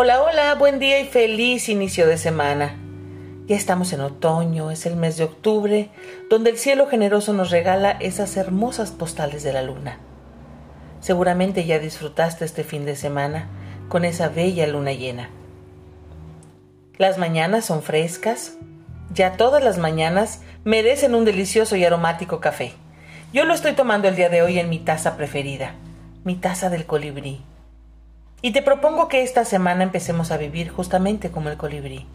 Hola, hola, buen día y feliz inicio de semana. Ya estamos en otoño, es el mes de octubre, donde el cielo generoso nos regala esas hermosas postales de la luna. Seguramente ya disfrutaste este fin de semana con esa bella luna llena. Las mañanas son frescas, ya todas las mañanas merecen un delicioso y aromático café. Yo lo estoy tomando el día de hoy en mi taza preferida, mi taza del colibrí. Y te propongo que esta semana empecemos a vivir justamente como el colibrí,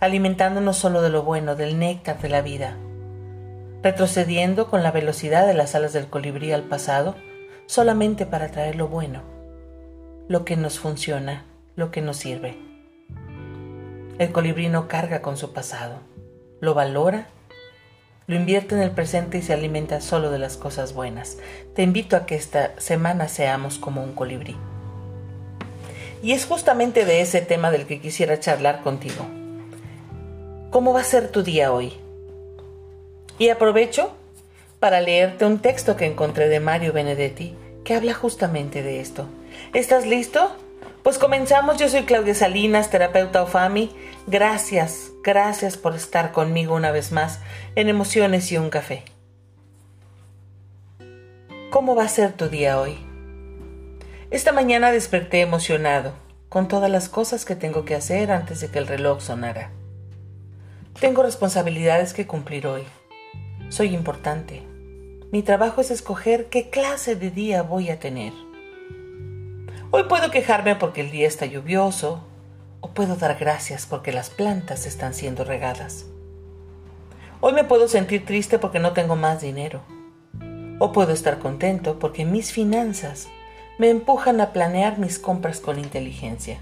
alimentándonos solo de lo bueno, del néctar de la vida, retrocediendo con la velocidad de las alas del colibrí al pasado, solamente para traer lo bueno, lo que nos funciona, lo que nos sirve. El colibrí no carga con su pasado, lo valora, lo invierte en el presente y se alimenta solo de las cosas buenas. Te invito a que esta semana seamos como un colibrí. Y es justamente de ese tema del que quisiera charlar contigo. ¿Cómo va a ser tu día hoy? Y aprovecho para leerte un texto que encontré de Mario Benedetti que habla justamente de esto. ¿Estás listo? Pues comenzamos, yo soy Claudia Salinas, terapeuta OFAMI. Gracias, gracias por estar conmigo una vez más en Emociones y un Café. ¿Cómo va a ser tu día hoy? Esta mañana desperté emocionado, con todas las cosas que tengo que hacer antes de que el reloj sonara. Tengo responsabilidades que cumplir hoy. Soy importante. Mi trabajo es escoger qué clase de día voy a tener. Hoy puedo quejarme porque el día está lluvioso, o puedo dar gracias porque las plantas están siendo regadas. Hoy me puedo sentir triste porque no tengo más dinero, o puedo estar contento porque mis finanzas me empujan a planear mis compras con inteligencia.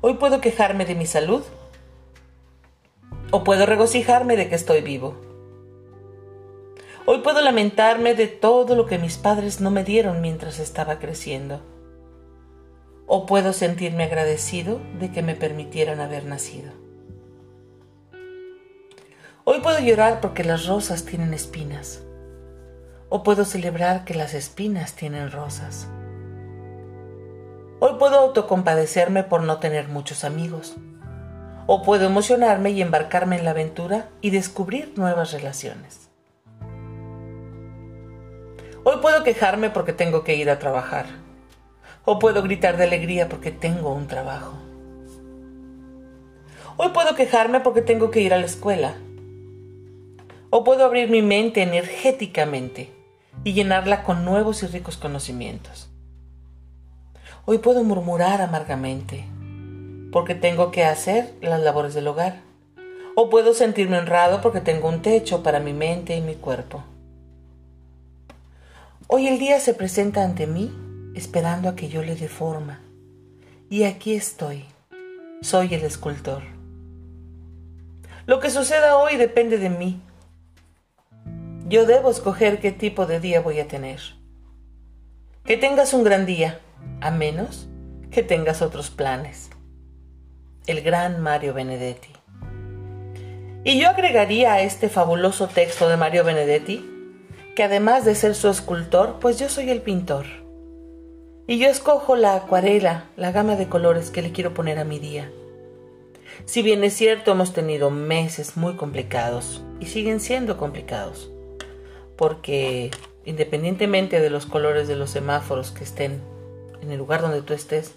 Hoy puedo quejarme de mi salud o puedo regocijarme de que estoy vivo. Hoy puedo lamentarme de todo lo que mis padres no me dieron mientras estaba creciendo. O puedo sentirme agradecido de que me permitieran haber nacido. Hoy puedo llorar porque las rosas tienen espinas o puedo celebrar que las espinas tienen rosas. Hoy puedo autocompadecerme por no tener muchos amigos, o puedo emocionarme y embarcarme en la aventura y descubrir nuevas relaciones. Hoy puedo quejarme porque tengo que ir a trabajar, o puedo gritar de alegría porque tengo un trabajo. Hoy puedo quejarme porque tengo que ir a la escuela, o puedo abrir mi mente energéticamente y llenarla con nuevos y ricos conocimientos. Hoy puedo murmurar amargamente porque tengo que hacer las labores del hogar. O puedo sentirme honrado porque tengo un techo para mi mente y mi cuerpo. Hoy el día se presenta ante mí esperando a que yo le dé forma. Y aquí estoy. Soy el escultor. Lo que suceda hoy depende de mí yo debo escoger qué tipo de día voy a tener. Que tengas un gran día, a menos que tengas otros planes. El gran Mario Benedetti. Y yo agregaría a este fabuloso texto de Mario Benedetti que además de ser su escultor, pues yo soy el pintor. Y yo escojo la acuarela, la gama de colores que le quiero poner a mi día. Si bien es cierto, hemos tenido meses muy complicados y siguen siendo complicados porque independientemente de los colores de los semáforos que estén en el lugar donde tú estés,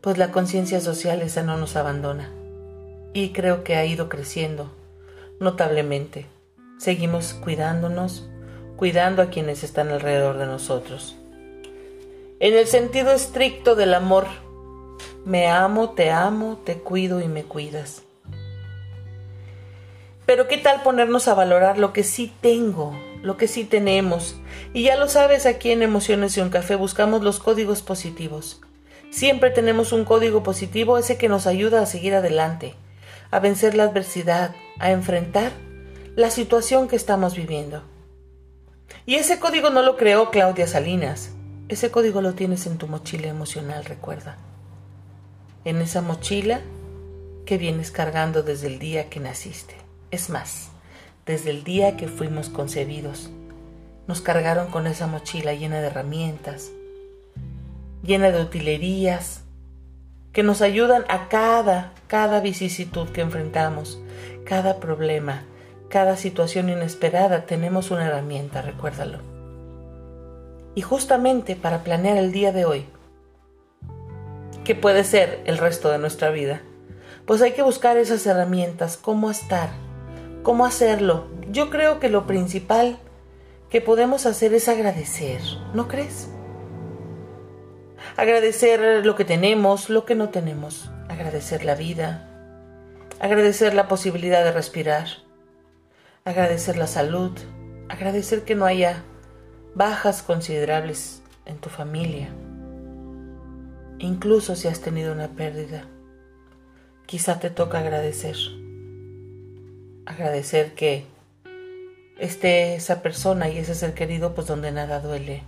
pues la conciencia social esa no nos abandona. Y creo que ha ido creciendo notablemente. Seguimos cuidándonos, cuidando a quienes están alrededor de nosotros. En el sentido estricto del amor, me amo, te amo, te cuido y me cuidas. Pero ¿qué tal ponernos a valorar lo que sí tengo, lo que sí tenemos. Y ya lo sabes, aquí en Emociones y un Café buscamos los códigos positivos. Siempre tenemos un código positivo, ese que nos ayuda a seguir adelante, a vencer la adversidad, a enfrentar la situación que estamos viviendo. Y ese código no lo creó Claudia Salinas, ese código lo tienes en tu mochila emocional, recuerda. En esa mochila que vienes cargando desde el día que naciste. Es más, desde el día que fuimos concebidos. Nos cargaron con esa mochila llena de herramientas, llena de utilerías, que nos ayudan a cada, cada vicisitud que enfrentamos, cada problema, cada situación inesperada, tenemos una herramienta, recuérdalo. Y justamente para planear el día de hoy, que puede ser el resto de nuestra vida, pues hay que buscar esas herramientas, cómo estar, cómo hacerlo. Yo creo que lo principal que podemos hacer es agradecer, ¿no crees? Agradecer lo que tenemos, lo que no tenemos, agradecer la vida, agradecer la posibilidad de respirar, agradecer la salud, agradecer que no haya bajas considerables en tu familia, incluso si has tenido una pérdida. Quizá te toca agradecer, agradecer que esté esa persona y ese ser querido pues donde nada duele.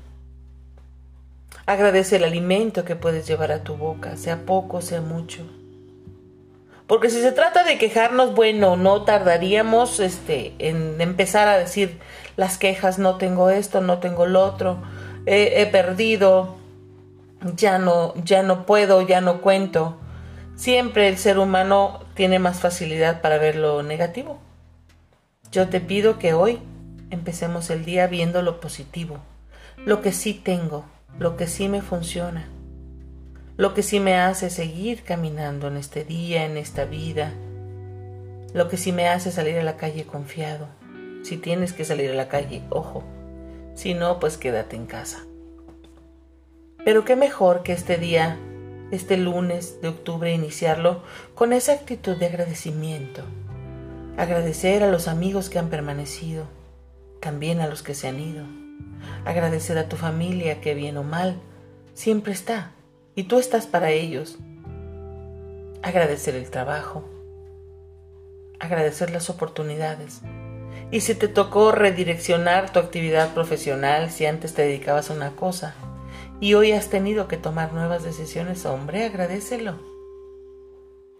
Agradece el alimento que puedes llevar a tu boca, sea poco, sea mucho. Porque si se trata de quejarnos, bueno, no tardaríamos este, en empezar a decir las quejas, no tengo esto, no tengo lo otro, he, perdido, ya no, ya no puedo, ya no cuento. Siempre el ser humano tiene más facilidad para ver lo negativo. Yo te pido que hoy empecemos el día viendo lo positivo, lo que sí tengo, lo que sí me funciona, lo que sí me hace seguir caminando en este día, en esta vida, lo que sí me hace salir a la calle confiado. Si tienes que salir a la calle, ojo, si no, pues quédate en casa. Pero qué mejor que este día, este lunes de octubre, iniciarlo con esa actitud de agradecimiento. Agradecer a los amigos que han permanecido, también a los que se han ido agradecer a tu familia que bien o mal siempre está y tú estás para ellos. Agradecer el trabajo, agradecer las oportunidades. Y si te tocó redireccionar tu actividad profesional, si antes te dedicabas a una cosa y hoy has tenido que tomar nuevas decisiones, hombre, agradecelo.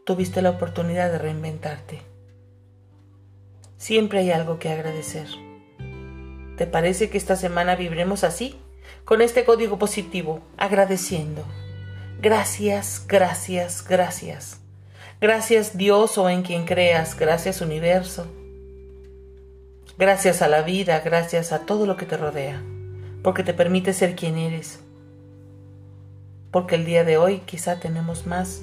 Tuviste la oportunidad de reinventarte. Siempre hay algo que agradecer. ¿Te parece que esta semana vibremos así? Con este código positivo, agradeciendo. Gracias, gracias, gracias. Gracias Dios o en quien creas, gracias universo. Gracias a la vida, gracias a todo lo que te rodea, porque te permite ser quien eres. Porque el día de hoy quizá tenemos más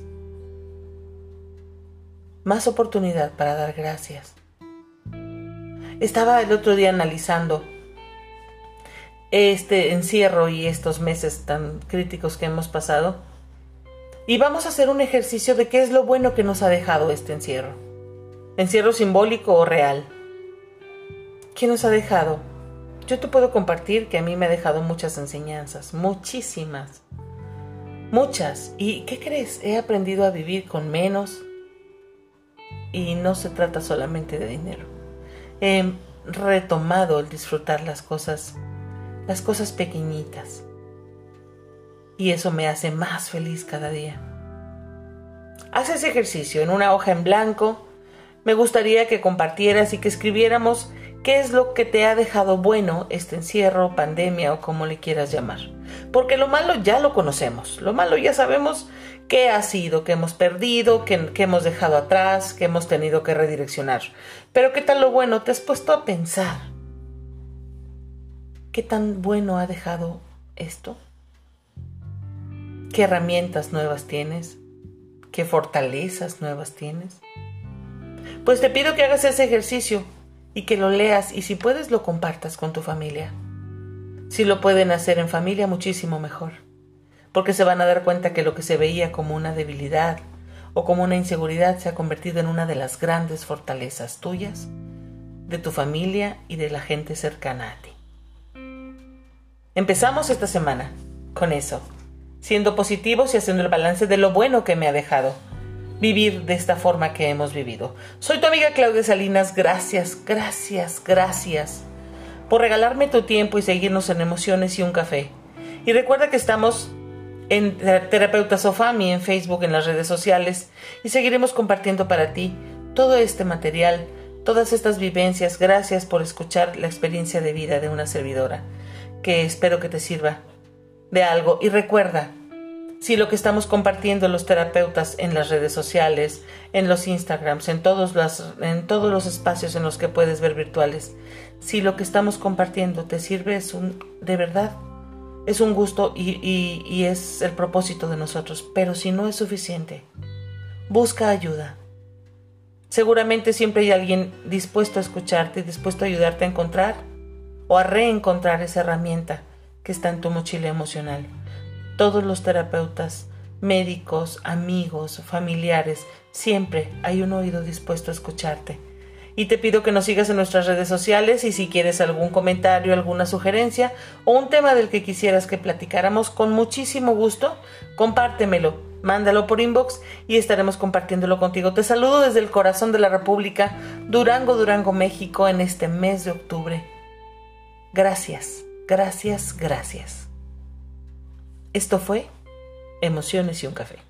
más oportunidad para dar gracias. Estaba el otro día analizando este encierro y estos meses tan críticos que hemos pasado. Y vamos a hacer un ejercicio de qué es lo bueno que nos ha dejado este encierro. Encierro simbólico o real. ¿Qué nos ha dejado? Yo te puedo compartir que a mí me ha dejado muchas enseñanzas, muchísimas. Muchas. ¿Y qué crees? He aprendido a vivir con menos. Y no se trata solamente de dinero. He retomado el disfrutar las cosas las cosas pequeñitas. Y eso me hace más feliz cada día. Haz ese ejercicio en una hoja en blanco. Me gustaría que compartieras y que escribiéramos qué es lo que te ha dejado bueno este encierro, pandemia o como le quieras llamar. Porque lo malo ya lo conocemos. Lo malo ya sabemos qué ha sido, qué hemos perdido, qué, qué hemos dejado atrás, qué hemos tenido que redireccionar. Pero qué tal lo bueno, te has puesto a pensar ¿Qué tan bueno ha dejado esto? ¿Qué herramientas nuevas tienes? ¿Qué fortalezas nuevas tienes? Pues te pido que hagas ese ejercicio y que lo leas y si puedes lo compartas con tu familia. Si lo pueden hacer en familia, muchísimo mejor, porque se van a dar cuenta que lo que se veía como una debilidad o como una inseguridad se ha convertido en una de las grandes fortalezas tuyas, de tu familia y de la gente cercana a ti. Empezamos esta semana con eso, siendo positivos y haciendo el balance de lo bueno que me ha dejado vivir de esta forma que hemos vivido. Soy tu amiga Claudia Salinas, gracias, gracias, gracias por regalarme tu tiempo y seguirnos en emociones y un café. Y recuerda que estamos en Terapeuta Sofami en Facebook, en las redes sociales y seguiremos compartiendo para ti todo este material, todas estas vivencias. Gracias por escuchar la experiencia de vida de una servidora que espero que te sirva de algo. Y recuerda, si lo que estamos compartiendo los terapeutas en las redes sociales, en los Instagrams, en todos los, en todos los espacios en los que puedes ver virtuales, si lo que estamos compartiendo te sirve es un, de verdad, es un gusto y, es el propósito de nosotros, pero si no es suficiente, busca ayuda. Seguramente siempre hay alguien dispuesto a escucharte, dispuesto a ayudarte a encontrar o a reencontrar esa herramienta que está en tu mochila emocional todos los terapeutas, médicos, amigos, familiares, siempre hay un oído dispuesto a escucharte. Y te pido que nos sigas en nuestras redes sociales y si quieres algún comentario, alguna sugerencia o un tema del que quisieras que platicáramos con muchísimo gusto, compártemelo, mándalo por inbox y estaremos compartiéndolo contigo. Te saludo desde el corazón de la República, Durango, Durango, México, en este mes de octubre. Gracias, gracias, gracias. Esto fue Emociones y un café.